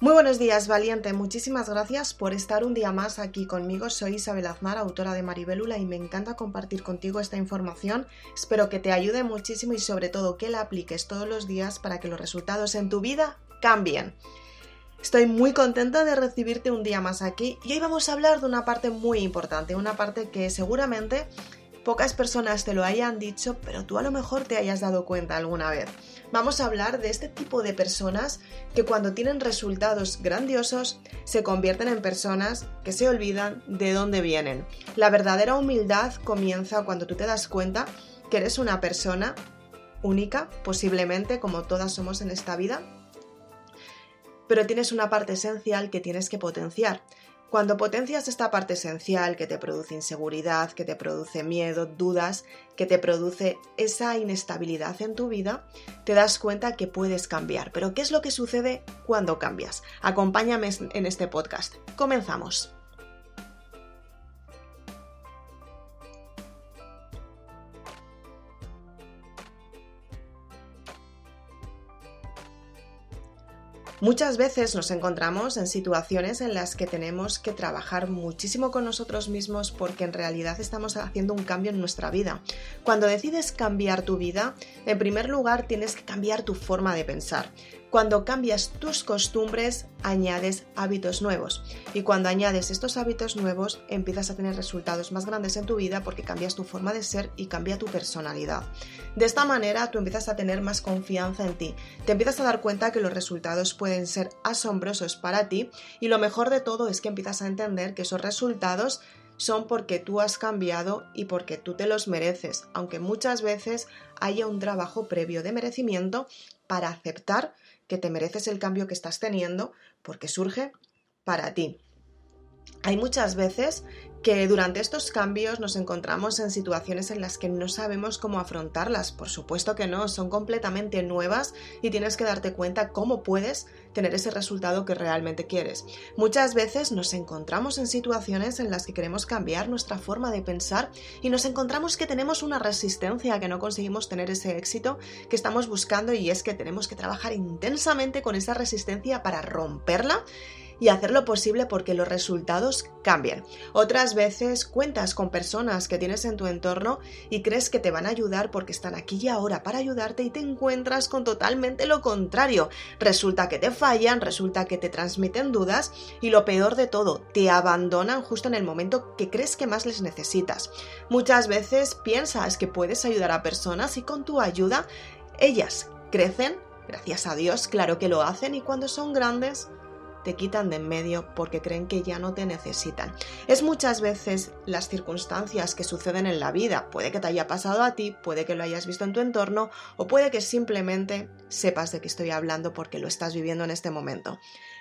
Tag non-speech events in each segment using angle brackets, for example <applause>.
Muy buenos días, valiente. Muchísimas gracias por estar un día más aquí conmigo. Soy Isabel Aznar, autora de Maribélula, y me encanta compartir contigo esta información. Espero que te ayude muchísimo y sobre todo que la apliques todos los días para que los resultados en tu vida cambien. Estoy muy contenta de recibirte un día más aquí y hoy vamos a hablar de una parte muy importante, una parte que seguramente pocas personas te lo hayan dicho, pero tú a lo mejor te hayas dado cuenta alguna vez vamos a hablar de este tipo de personas que cuando tienen resultados grandiosos se convierten en personas que se olvidan de dónde vienen. La verdadera humildad comienza cuando tú te das cuenta que eres una persona única, posiblemente como todas somos en esta vida, pero tienes una parte esencial que tienes que potenciar. Cuando potencias esta parte esencial que te produce inseguridad, que te produce miedo, dudas, que te produce esa inestabilidad en tu vida, te das cuenta que puedes cambiar. Pero ¿qué es lo que sucede cuando cambias? Acompáñame en este podcast. Comenzamos. Muchas veces nos encontramos en situaciones en las que tenemos que trabajar muchísimo con nosotros mismos porque en realidad estamos haciendo un cambio en nuestra vida. Cuando decides cambiar tu vida, en primer lugar tienes que cambiar tu forma de pensar. Cuando cambias tus costumbres, añades hábitos nuevos. Y cuando añades estos hábitos nuevos, empiezas a tener resultados más grandes en tu vida porque cambias tu forma de ser y cambia tu personalidad. De esta manera, tú empiezas a tener más confianza en ti. Te empiezas a dar cuenta que los resultados pueden ser asombrosos para ti y lo mejor de todo es que empiezas a entender que esos resultados son porque tú has cambiado y porque tú te los mereces, aunque muchas veces haya un trabajo previo de merecimiento para aceptar que te mereces el cambio que estás teniendo porque surge para ti. Hay muchas veces que durante estos cambios nos encontramos en situaciones en las que no sabemos cómo afrontarlas. Por supuesto que no, son completamente nuevas y tienes que darte cuenta cómo puedes tener ese resultado que realmente quieres. Muchas veces nos encontramos en situaciones en las que queremos cambiar nuestra forma de pensar y nos encontramos que tenemos una resistencia, que no conseguimos tener ese éxito que estamos buscando y es que tenemos que trabajar intensamente con esa resistencia para romperla y hacer lo posible porque los resultados cambien. Otras veces cuentas con personas que tienes en tu entorno y crees que te van a ayudar porque están aquí y ahora para ayudarte y te encuentras con totalmente lo contrario. Resulta que te fallan, resulta que te transmiten dudas y lo peor de todo, te abandonan justo en el momento que crees que más les necesitas. Muchas veces piensas que puedes ayudar a personas y con tu ayuda ellas crecen, gracias a Dios, claro que lo hacen y cuando son grandes te quitan de en medio porque creen que ya no te necesitan. Es muchas veces las circunstancias que suceden en la vida. Puede que te haya pasado a ti, puede que lo hayas visto en tu entorno o puede que simplemente sepas de qué estoy hablando porque lo estás viviendo en este momento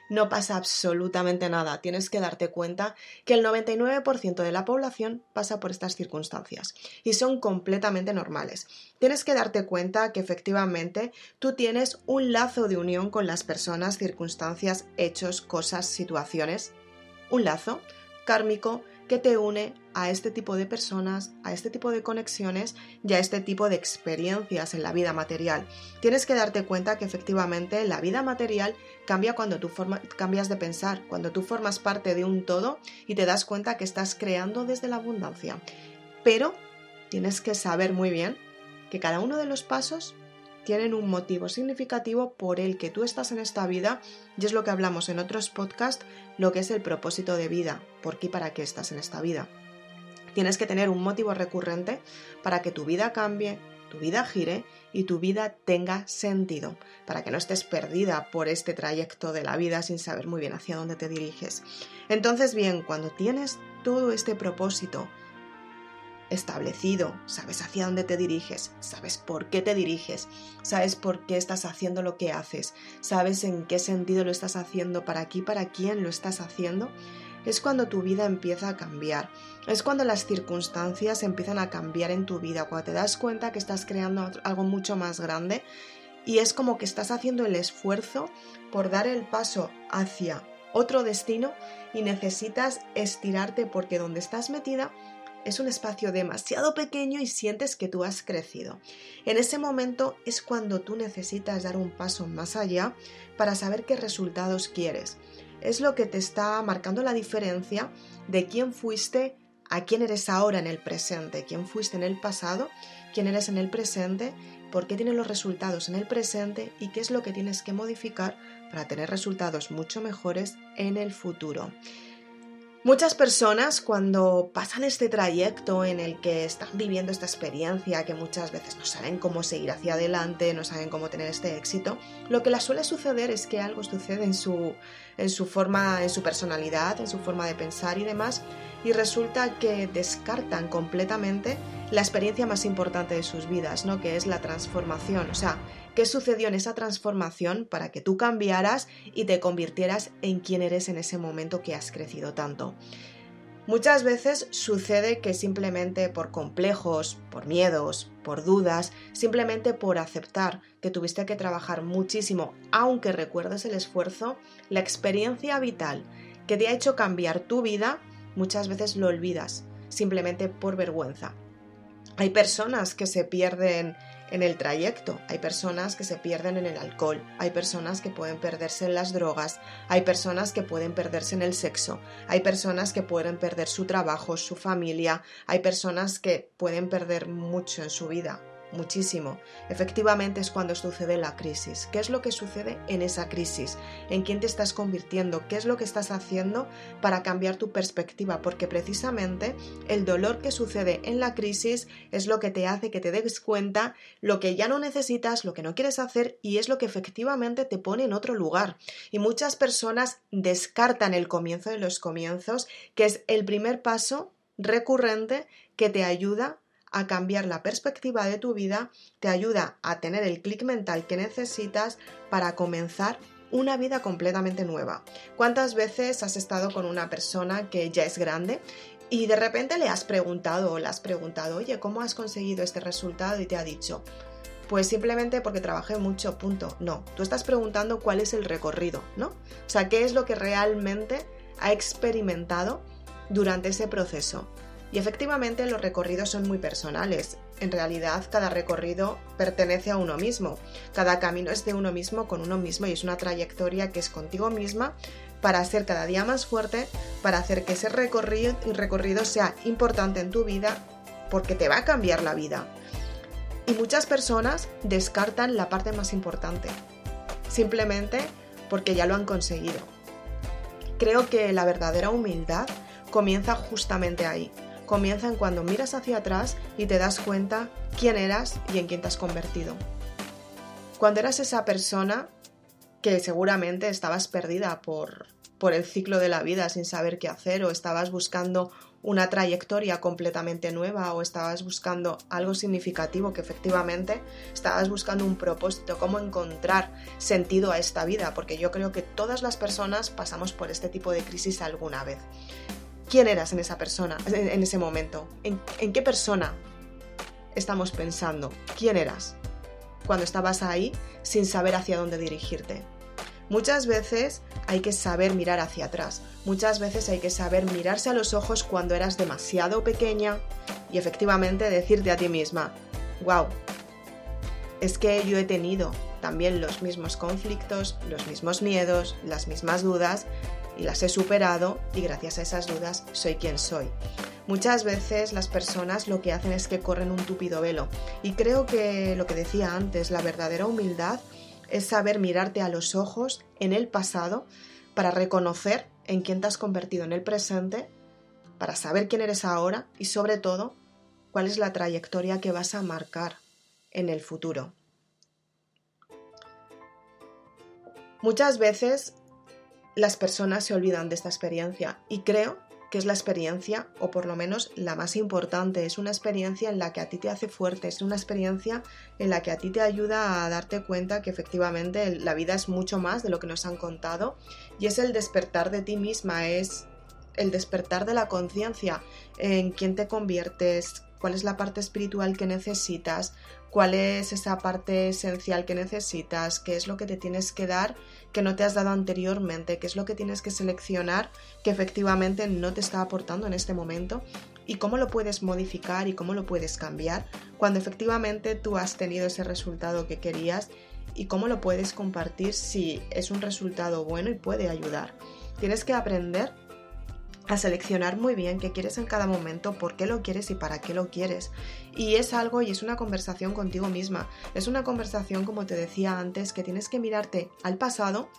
no pasa absolutamente nada. Tienes que darte cuenta que el 99% de la población pasa por estas circunstancias y son completamente normales. Tienes que darte cuenta que efectivamente tú tienes un lazo de unión con las personas, circunstancias, hechos, cosas, situaciones. Un lazo kármico que te une a este tipo de personas, a este tipo de conexiones y a este tipo de experiencias en la vida material. Tienes que darte cuenta que efectivamente la vida material cambia cuando tú cambias de pensar, cuando tú formas parte de un todo y te das cuenta que estás creando desde la abundancia. Pero tienes que saber muy bien que cada uno de los pasos tienen un motivo significativo por el que tú estás en esta vida y es lo que hablamos en otros podcasts, lo que es el propósito de vida, por qué y para qué estás en esta vida. Tienes que tener un motivo recurrente para que tu vida cambie, tu vida gire y tu vida tenga sentido, para que no estés perdida por este trayecto de la vida sin saber muy bien hacia dónde te diriges. Entonces, bien, cuando tienes todo este propósito, establecido, sabes hacia dónde te diriges, sabes por qué te diriges, sabes por qué estás haciendo lo que haces, sabes en qué sentido lo estás haciendo, para aquí, para quién lo estás haciendo, es cuando tu vida empieza a cambiar, es cuando las circunstancias empiezan a cambiar en tu vida, cuando te das cuenta que estás creando algo mucho más grande y es como que estás haciendo el esfuerzo por dar el paso hacia otro destino y necesitas estirarte porque donde estás metida es un espacio demasiado pequeño y sientes que tú has crecido. En ese momento es cuando tú necesitas dar un paso más allá para saber qué resultados quieres. Es lo que te está marcando la diferencia de quién fuiste a quién eres ahora en el presente, quién fuiste en el pasado, quién eres en el presente, por qué tienes los resultados en el presente y qué es lo que tienes que modificar para tener resultados mucho mejores en el futuro. Muchas personas cuando pasan este trayecto en el que están viviendo esta experiencia, que muchas veces no saben cómo seguir hacia adelante, no saben cómo tener este éxito, lo que les suele suceder es que algo sucede en su, en su forma, en su personalidad, en su forma de pensar y demás, y resulta que descartan completamente la experiencia más importante de sus vidas, ¿no? Que es la transformación. O sea, ¿qué sucedió en esa transformación para que tú cambiaras y te convirtieras en quien eres en ese momento que has crecido tanto? Muchas veces sucede que simplemente por complejos, por miedos, por dudas, simplemente por aceptar que tuviste que trabajar muchísimo, aunque recuerdes el esfuerzo, la experiencia vital que te ha hecho cambiar tu vida muchas veces lo olvidas, simplemente por vergüenza. Hay personas que se pierden en el trayecto, hay personas que se pierden en el alcohol, hay personas que pueden perderse en las drogas, hay personas que pueden perderse en el sexo, hay personas que pueden perder su trabajo, su familia, hay personas que pueden perder mucho en su vida, muchísimo. Efectivamente es cuando sucede la crisis. ¿Qué es lo que sucede en esa crisis? ¿En quién te estás convirtiendo? ¿Qué es lo que estás haciendo para cambiar tu perspectiva? Porque precisamente el dolor que sucede en la crisis es lo que te hace que te des cuenta lo que ya no necesitas, lo que no quieres hacer y es lo que efectivamente te pone en otro lugar. Y muchas personas descartan el comienzo de los comienzos, que es el primer paso recurrente que te ayuda a cambiar la perspectiva de tu vida, te ayuda a tener el clic mental que necesitas para comenzar una vida completamente nueva. ¿Cuántas veces has estado con una persona que ya es grande y de repente le has preguntado o le has preguntado, oye, ¿cómo has conseguido este resultado? Y te ha dicho, pues simplemente porque trabajé mucho, punto. No, tú estás preguntando cuál es el recorrido, ¿no? O sea, qué es lo que realmente ha experimentado durante ese proceso. Y efectivamente los recorridos son muy personales. En realidad cada recorrido pertenece a uno mismo. Cada camino es de uno mismo con uno mismo y es una trayectoria que es contigo misma para ser cada día más fuerte, para hacer que ese recorrido, recorrido sea importante en tu vida porque te va a cambiar la vida. Y muchas personas descartan la parte más importante, simplemente porque ya lo han conseguido. Creo que la verdadera humildad comienza justamente ahí, comienza en cuando miras hacia atrás y te das cuenta quién eras y en quién te has convertido. Cuando eras esa persona que seguramente estabas perdida por, por el ciclo de la vida sin saber qué hacer o estabas buscando una trayectoria completamente nueva o estabas buscando algo significativo que efectivamente estabas buscando un propósito, cómo encontrar sentido a esta vida, porque yo creo que todas las personas pasamos por este tipo de crisis alguna vez quién eras en esa persona, en, ese momento, ¿En, en qué persona estamos pensando, quién eras cuando estabas ahí sin saber hacia dónde dirigirte. Muchas veces hay que saber mirar hacia atrás, muchas veces hay que saber mirarse a los ojos cuando eras demasiado pequeña y efectivamente decirte a ti misma, wow, es que yo he tenido también los mismos conflictos, los mismos miedos, las mismas dudas y las he superado y gracias a esas dudas soy quien soy. Muchas veces las personas lo que hacen es que corren un tupido velo y creo que lo que decía antes, la verdadera humildad es saber mirarte a los ojos en el pasado para reconocer en quién te has convertido en el presente, para saber quién eres ahora y sobre todo cuál es la trayectoria que vas a marcar en el futuro. Muchas veces las personas se olvidan de esta experiencia y creo que es la experiencia, o por lo menos la más importante, es una experiencia en la que a ti te hace fuerte, es una experiencia en la que a ti te ayuda a darte cuenta que efectivamente la vida es mucho más de lo que nos han contado y es el despertar de ti misma, es el despertar de la conciencia en quién te conviertes, cuál es la parte espiritual que necesitas, cuál es esa parte esencial que necesitas, qué es lo que te tienes que dar que no te has dado anteriormente, qué es lo que tienes que seleccionar que efectivamente no te está aportando en este momento y cómo lo puedes modificar y cómo lo puedes cambiar cuando efectivamente tú has tenido ese resultado que querías y cómo lo puedes compartir si es un resultado bueno y puede ayudar. Tienes que aprender a seleccionar muy bien qué quieres en cada momento, por qué lo quieres y para qué lo quieres. Y es algo y es una conversación contigo misma. Es una conversación, como te decía antes, que tienes que mirarte al pasado,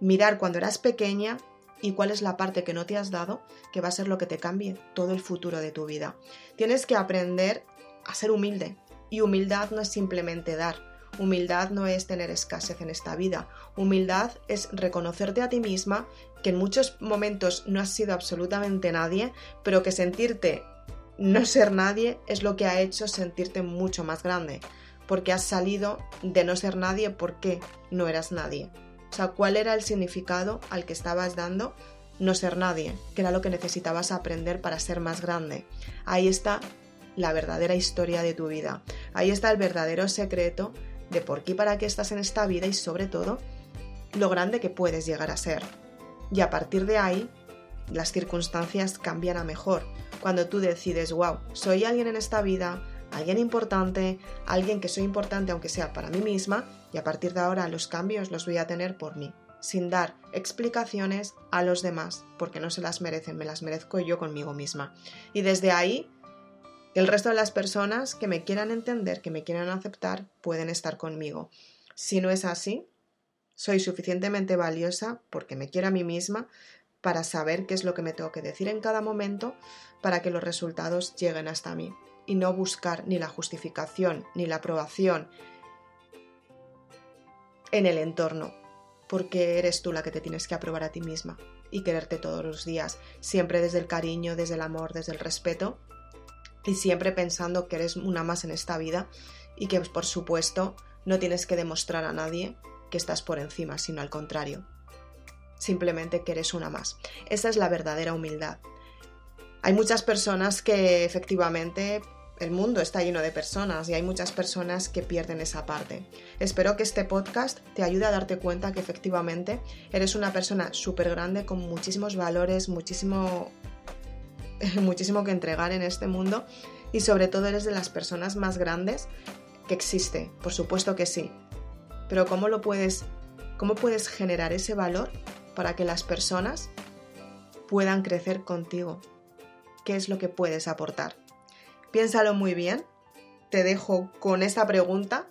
mirar cuando eras pequeña y cuál es la parte que no te has dado, que va a ser lo que te cambie todo el futuro de tu vida. Tienes que aprender a ser humilde. Y humildad no es simplemente dar. Humildad no es tener escasez en esta vida. Humildad es reconocerte a ti misma que en muchos momentos no has sido absolutamente nadie, pero que sentirte no ser nadie es lo que ha hecho sentirte mucho más grande. Porque has salido de no ser nadie porque no eras nadie. O sea, ¿cuál era el significado al que estabas dando no ser nadie? Que era lo que necesitabas aprender para ser más grande. Ahí está la verdadera historia de tu vida. Ahí está el verdadero secreto de por qué y para qué estás en esta vida y sobre todo lo grande que puedes llegar a ser. Y a partir de ahí, las circunstancias cambian a mejor. Cuando tú decides, wow, soy alguien en esta vida, alguien importante, alguien que soy importante aunque sea para mí misma, y a partir de ahora los cambios los voy a tener por mí, sin dar explicaciones a los demás, porque no se las merecen, me las merezco yo conmigo misma. Y desde ahí, el resto de las personas que me quieran entender, que me quieran aceptar, pueden estar conmigo. Si no es así, soy suficientemente valiosa porque me quiero a mí misma para saber qué es lo que me tengo que decir en cada momento para que los resultados lleguen hasta mí y no buscar ni la justificación ni la aprobación en el entorno, porque eres tú la que te tienes que aprobar a ti misma y quererte todos los días, siempre desde el cariño, desde el amor, desde el respeto y siempre pensando que eres una más en esta vida y que por supuesto no tienes que demostrar a nadie que estás por encima, sino al contrario, simplemente que eres una más. Esa es la verdadera humildad. Hay muchas personas que efectivamente el mundo está lleno de personas y hay muchas personas que pierden esa parte. Espero que este podcast te ayude a darte cuenta que efectivamente eres una persona súper grande con muchísimos valores, muchísimo, <laughs> muchísimo que entregar en este mundo y sobre todo eres de las personas más grandes que existe. Por supuesto que sí. Pero ¿cómo lo puedes, cómo puedes generar ese valor para que las personas puedan crecer contigo? ¿Qué es lo que puedes aportar? Piénsalo muy bien. Te dejo con esta pregunta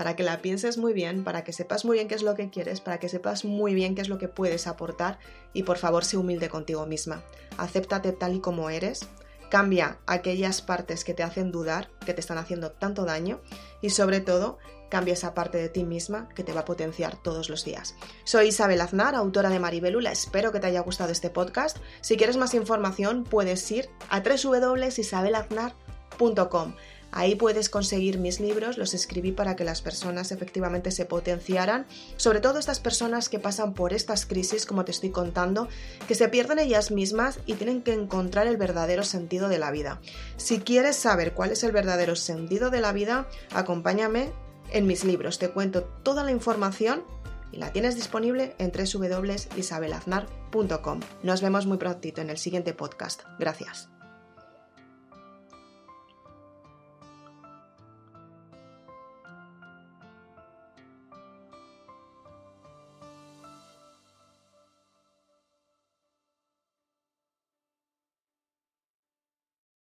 para que la pienses muy bien, para que sepas muy bien qué es lo que quieres, para que sepas muy bien qué es lo que puedes aportar y por favor sé humilde contigo misma. Acéptate tal y como eres, cambia aquellas partes que te hacen dudar, que te están haciendo tanto daño y sobre todo cambia esa parte de ti misma que te va a potenciar todos los días. Soy Isabel Aznar, autora de Maribelula, espero que te haya gustado este podcast. Si quieres más información puedes ir a www.isabelaznar.com Ahí puedes conseguir mis libros, los escribí para que las personas efectivamente se potenciaran, sobre todo estas personas que pasan por estas crisis, como te estoy contando, que se pierden ellas mismas y tienen que encontrar el verdadero sentido de la vida. Si quieres saber cuál es el verdadero sentido de la vida, acompáñame en mis libros, te cuento toda la información y la tienes disponible en www.isabelaznar.com. Nos vemos muy prontito en el siguiente podcast. Gracias.